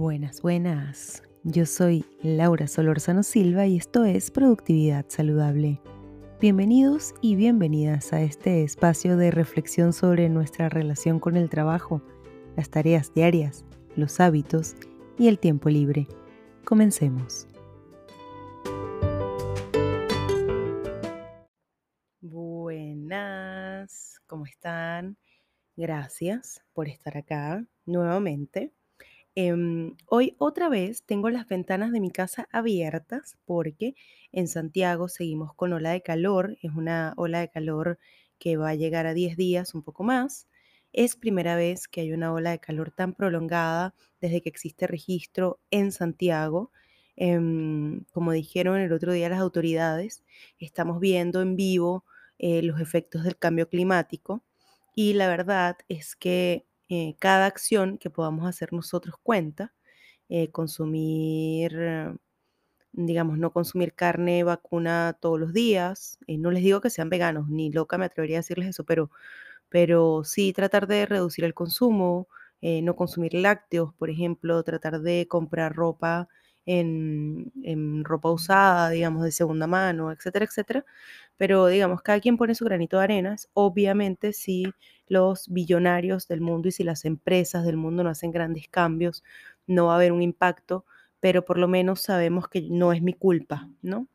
Buenas, buenas. Yo soy Laura Solorzano Silva y esto es Productividad Saludable. Bienvenidos y bienvenidas a este espacio de reflexión sobre nuestra relación con el trabajo, las tareas diarias, los hábitos y el tiempo libre. Comencemos. Buenas, ¿cómo están? Gracias por estar acá nuevamente. Em, hoy otra vez tengo las ventanas de mi casa abiertas porque en Santiago seguimos con ola de calor. Es una ola de calor que va a llegar a 10 días, un poco más. Es primera vez que hay una ola de calor tan prolongada desde que existe registro en Santiago. Em, como dijeron el otro día las autoridades, estamos viendo en vivo eh, los efectos del cambio climático y la verdad es que eh, cada acción que podamos hacer nosotros cuenta. Eh, consumir, eh, digamos, no consumir carne vacuna todos los días. no les digo que sean veganos, ni loca me atrevería a decirles eso, pero, pero sí tratar de reducir el consumo, no consumir lácteos, por ejemplo, tratar de comprar ropa en, en, ropa usada, digamos, de segunda mano, etcétera, etcétera. Pero, digamos, cada quien pone su granito de arenas. Obviamente, si los billonarios del mundo y si las empresas del mundo no hacen grandes cambios, no va a haber un impacto, pero por lo menos sabemos que no es mi culpa, ¿no?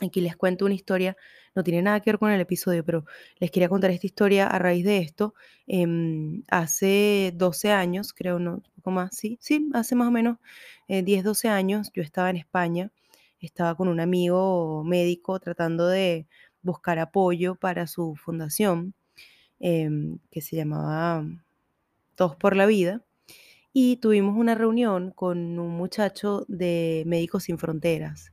Aquí les cuento una historia, no tiene nada que ver con el episodio, pero les quería contar esta historia a raíz de esto. Em, hace 12 años, creo, no, un poco más, sí, sí, hace más o menos 10, eh, 12 años, yo estaba en España, estaba con un amigo médico tratando de buscar apoyo para su fundación, em, que se llamaba Todos por la Vida, y tuvimos una reunión con un muchacho de Médicos Sin Fronteras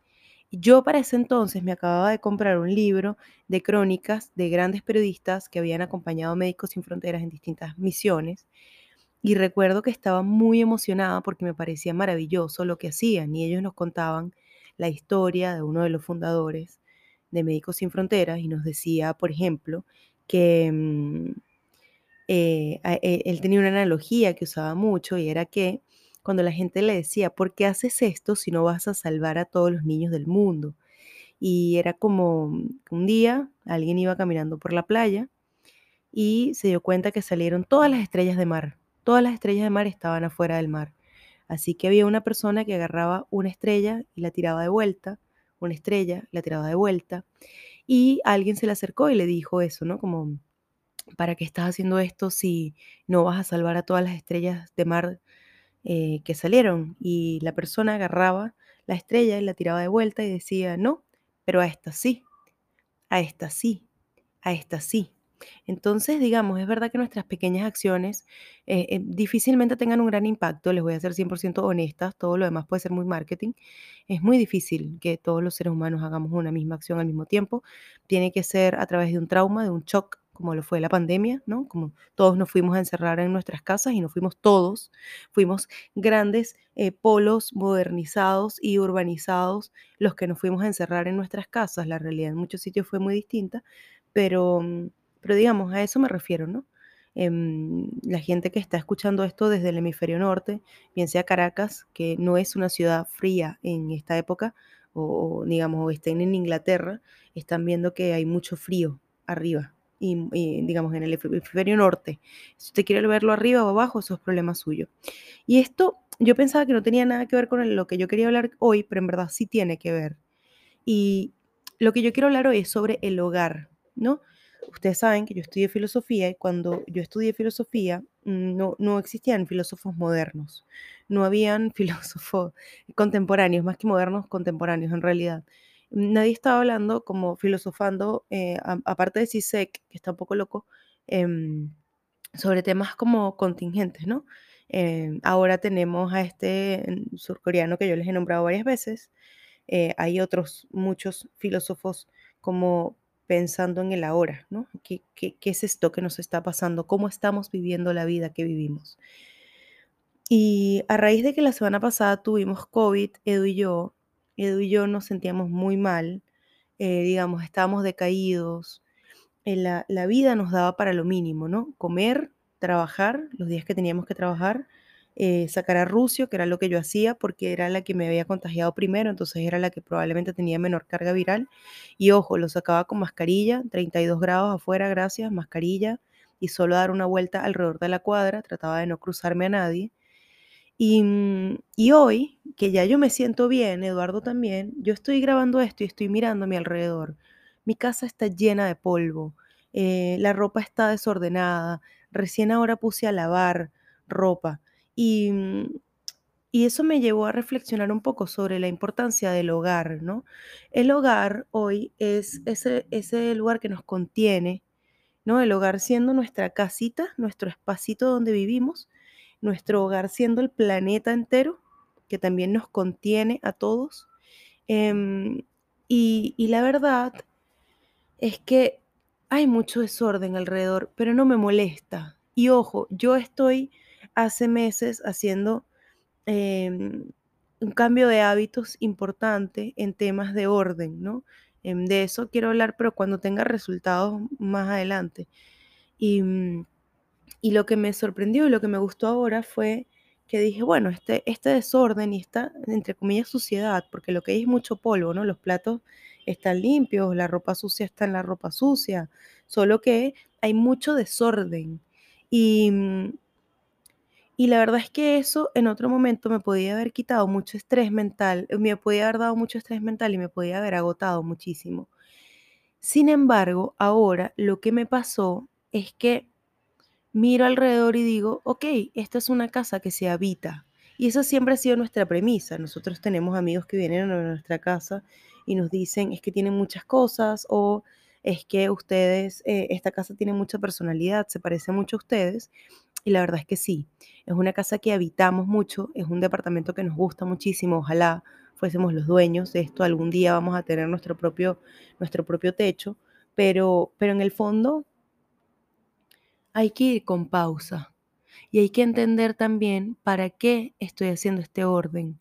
yo para ese entonces me acababa de comprar un libro de crónicas de grandes periodistas que habían acompañado a Médicos Sin Fronteras en distintas misiones. Y recuerdo que estaba muy emocionada porque me parecía maravilloso lo que hacían y ellos nos contaban la historia de uno de los fundadores de Médicos Sin Fronteras y nos decía, por ejemplo, que mm, eh, e, él tenía una analogía que usaba mucho y era que cuando la gente le decía, ¿por qué haces esto si no vas a salvar a todos los niños del mundo? Y era como un día alguien iba caminando por la playa y se dio cuenta que salieron todas las estrellas de mar. Todas las estrellas de mar estaban afuera del mar. Así que había una persona que agarraba una estrella y la tiraba de vuelta, una estrella, la tiraba de vuelta, y alguien se le acercó y le dijo eso, ¿no? Como, ¿para qué estás haciendo esto si no vas a salvar a todas las estrellas de mar eh, que salieron y la persona agarraba la estrella y la tiraba de vuelta y decía, no, pero a esta sí, a esta sí, a esta sí. Entonces, digamos, es verdad que nuestras pequeñas acciones eh, eh, difícilmente tengan un gran impacto, les voy a ser 100% honestas, todo lo demás puede ser muy marketing. Es muy difícil que todos los seres humanos hagamos una misma acción al mismo tiempo. Tiene que ser a través de un trauma, de un shock como lo fue la pandemia, ¿no? Como todos nos fuimos a encerrar en nuestras casas y nos fuimos todos, fuimos grandes eh, polos modernizados y urbanizados los que nos fuimos a encerrar en nuestras casas. La realidad en muchos sitios fue muy distinta, pero, mm, pero digamos, a eso me refiero, ¿no? Em, la gente que está escuchando esto desde el hemisferio norte, bien sea Caracas, que no es una ciudad fría en esta época, o digamos, o estén en Inglaterra, están viendo que hay mucho frío arriba, y, digamos en el hemisferio norte. Si usted quiere verlo arriba o abajo, eso es problema suyo. Y esto yo pensaba que no tenía nada que ver con lo que yo quería hablar hoy, pero en verdad sí tiene que ver. Y lo que yo quiero hablar hoy es sobre el hogar, ¿no? Ustedes saben que yo estudié filosofía y cuando yo estudié filosofía mm, no, no existían filósofos modernos, no habían filósofos contemporáneos, más que modernos, contemporáneos en realidad nadie estaba hablando como filosofando, eh, aparte de CISEC, que está un poco loco, em, sobre temas como contingentes, ¿no? Em, ahora tenemos a este surcoreano que yo les he nombrado varias veces. Eh, hay otros muchos filósofos como pensando en el ahora, ¿no? ¿Qué, ¿Qué, qué, es esto que nos está pasando? ¿Cómo estamos viviendo la vida que vivimos? Y a raíz de que la semana pasada tuvimos COVID, Edu y yo, Edu y yo nos sentíamos muy mal, eh, digamos, estábamos decaídos. Eh, la, vida nos daba para lo mínimo, ¿no? Comer, trabajar, los días que teníamos que trabajar, eh, sacar a Rucio, que era lo que yo hacía, porque era la que me había contagiado primero, entonces era la que probablemente tenía menor carga viral. Y ojo, lo sacaba con mascarilla, 32 grados afuera, gracias, mascarilla, y solo dar una vuelta alrededor de la cuadra, trataba de no cruzarme a nadie. Y, mm, y hoy, que ya yo me siento bien, Eduardo también, yo estoy grabando esto y estoy mirando a mi alrededor. Mi casa está llena de polvo, eh, la ropa está desordenada, recién ahora puse a lavar ropa. Y, mm, y eso me llevó a reflexionar un poco sobre la importancia del hogar, ¿no? El hogar hoy es ese, ese lugar que nos contiene, ¿no? El hogar siendo nuestra casita, nuestro espacito donde vivimos, nuestro hogar siendo el planeta entero, que también nos contiene a todos. Em, y, y la verdad es que hay mucho desorden alrededor, pero no me molesta. Y ojo, yo estoy hace meses haciendo em, un cambio de hábitos importante en temas de orden, ¿no? Em, de eso quiero hablar, pero cuando tenga resultados más adelante. Y, mm, y lo que me sorprendió y lo que me gustó ahora fue que dije, bueno, este, este desorden y esta, entre comillas, suciedad, porque lo que hay es mucho polvo, ¿no? Los platos están limpios, la ropa sucia está en la ropa sucia, solo que hay mucho desorden. Y, mm, y la verdad es que eso en otro momento me podía haber quitado mucho estrés mental, me podía haber dado mucho estrés mental y me podía haber agotado muchísimo. Sin embargo, ahora lo que me pasó es que miro alrededor y digo, ok, esta es una casa que se habita. Y esa siempre ha sido nuestra premisa. Nosotros tenemos amigos que vienen a nuestra casa y nos dicen, es que tienen muchas cosas o es que ustedes, eh, esta casa tiene mucha personalidad, se parece mucho a ustedes. Y la verdad es que sí, es una casa que habitamos mucho, es un departamento que nos gusta muchísimo, ojalá fuésemos los dueños de esto, algún día vamos a tener nuestro propio, nuestro propio techo, pero, pero en el fondo hay que ir con pausa y hay que entender también para qué estoy haciendo este orden.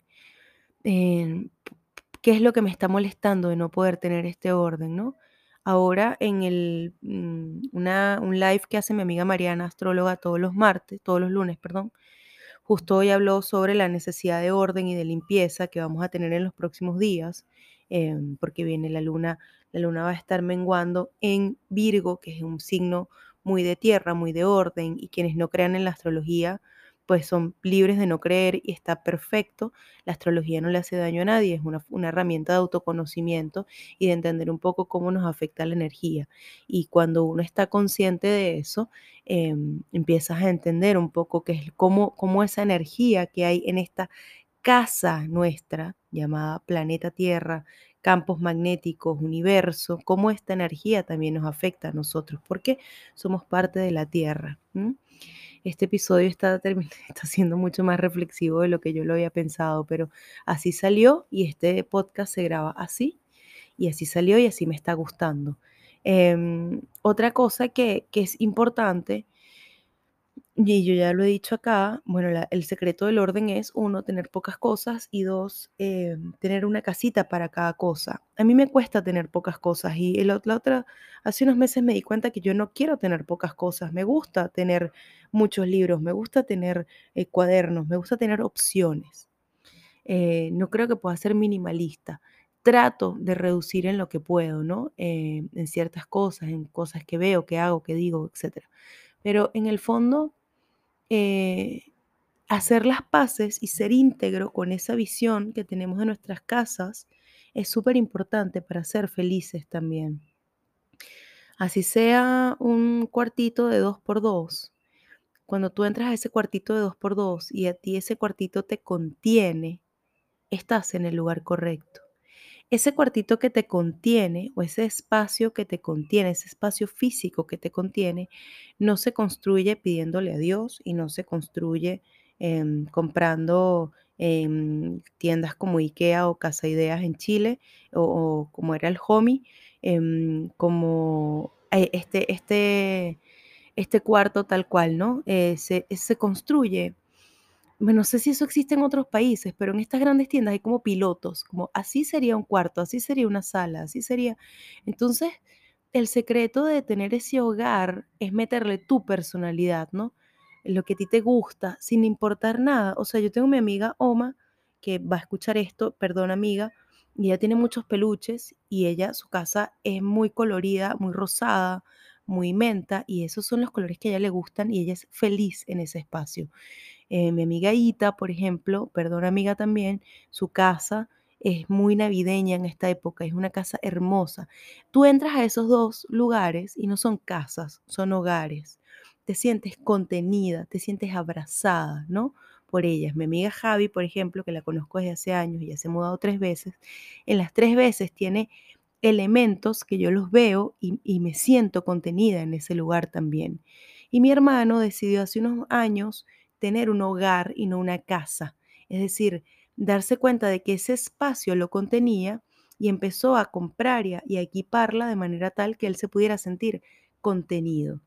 ¿Qué es lo que me está molestando de no poder tener este orden, no? Ahora en el, mm, una, un live que hace mi amiga Mariana, astróloga, todos los martes, todos los lunes, perdón, justo hoy habló sobre la necesidad de orden y de limpieza que vamos a tener en los próximos días, em, porque viene la luna, la luna va a estar menguando en Virgo, que es un signo muy de tierra, muy de orden, y quienes no crean en la astrología, pues son libres de no creer y está perfecto. La astrología no le hace daño a nadie, es una, herramienta de autoconocimiento y de entender un poco cómo nos afecta la energía. Y cuando uno está consciente de eso, em, empiezas a entender un poco qué es cómo, cómo esa energía que hay en esta casa nuestra, llamada planeta Tierra, campos magnéticos, universo, cómo esta energía también nos afecta a nosotros, porque somos parte de la Tierra. Este episodio está, está siendo mucho más reflexivo de lo que yo lo había pensado, pero así salió y este podcast se graba así y así salió y así me está gustando. Em, otra cosa que, que es importante y yo ya lo he dicho acá, bueno, el secreto del orden es, uno, tener pocas cosas y dos, eh, tener una casita para cada cosa. A mí me cuesta tener pocas cosas y la otra, hace unos meses me di cuenta que yo no quiero tener pocas cosas, me gusta tener muchos libros, me gusta tener eh, cuadernos, me gusta tener opciones. Eh, no creo que pueda ser minimalista. Trato de reducir en lo que puedo, ¿no? en ciertas cosas, en cosas que veo, que hago, que digo, etc. Pero en el fondo eh, hacer las paces y ser íntegro con esa visión que tenemos de nuestras casas es súper importante para ser felices también. Así sea un cuartito de dos por dos, cuando tú entras a ese cuartito de dos por dos y a ti ese cuartito te contiene, estás en el lugar correcto ese cuartito que te contiene o ese espacio que te contiene, ese espacio físico que te contiene, no se construye pidiéndole a Dios y no se construye em, comprando en tiendas como IKEA o Casa Ideas en Chile o, como era el Homie, em, como eh, este, este, este cuarto tal cual, ¿no? Eh, se, se construye no sé si eso existe en otros países, pero en estas grandes tiendas hay como pilotos, como así sería un cuarto, así sería una sala, así sería. Entonces, el secreto de tener ese hogar es meterle tu personalidad, ¿no? lo que a ti te gusta, sin importar nada. O sea, yo tengo mi amiga Oma, que va a escuchar esto, perdón amiga, y ella tiene muchos peluches y ella, su casa es muy colorida, muy rosada, muy menta, y esos son los colores que a ella le gustan y ella es feliz en ese espacio. Eh, mi amiga Ita, por ejemplo, perdón amiga también, su casa es muy navideña en esta época, es una casa hermosa. Tú entras a esos dos lugares y no son casas, son hogares. Te sientes contenida, te sientes abrazada, ¿no? Por ellas. Mi amiga Javi, por ejemplo, que la conozco desde hace años y ya se ha mudado tres veces, en las tres veces tiene elementos que yo los veo y, y me siento contenida en ese lugar también. Y mi hermano decidió hace unos años tener un hogar y no una casa. Es decir, darse cuenta de que ese espacio lo contenía y empezó a comprar y a, equiparla de manera tal que él se pudiera sentir contenido.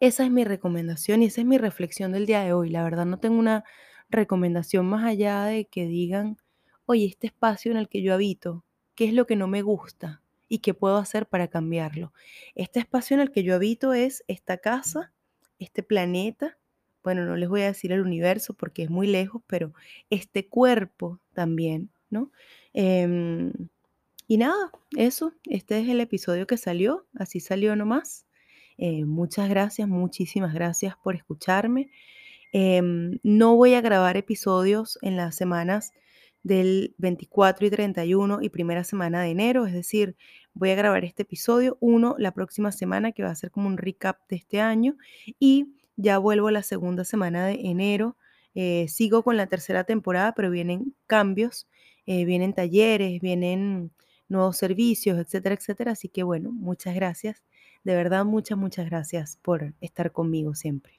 Esa es mi recomendación y esa es mi reflexión del día de hoy. La verdad no tengo una recomendación más allá de que digan, oye, este espacio en el que yo habito, ¿qué es lo que no me gusta y qué puedo hacer para cambiarlo? Este espacio en el que yo habito es esta casa, este planeta, bueno, no les voy a decir el universo porque es muy lejos, pero este cuerpo también, ¿no? Em, y nada, eso, este es el episodio que salió, así salió nomás. Eh, muchas gracias, muchísimas gracias por escucharme. Em, no voy a grabar episodios en las semanas del 24 y 31 y primera semana de enero, es decir, voy a grabar este episodio, uno la próxima semana que va a ser como un recap de este año y ya vuelvo la segunda semana de enero. Eh, sigo con la tercera temporada, pero vienen cambios, eh, vienen talleres, vienen nuevos servicios, etcétera, etcétera. Así que bueno, muchas gracias. De verdad, muchas, muchas gracias por estar conmigo siempre.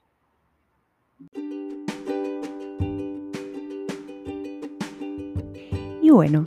Y bueno,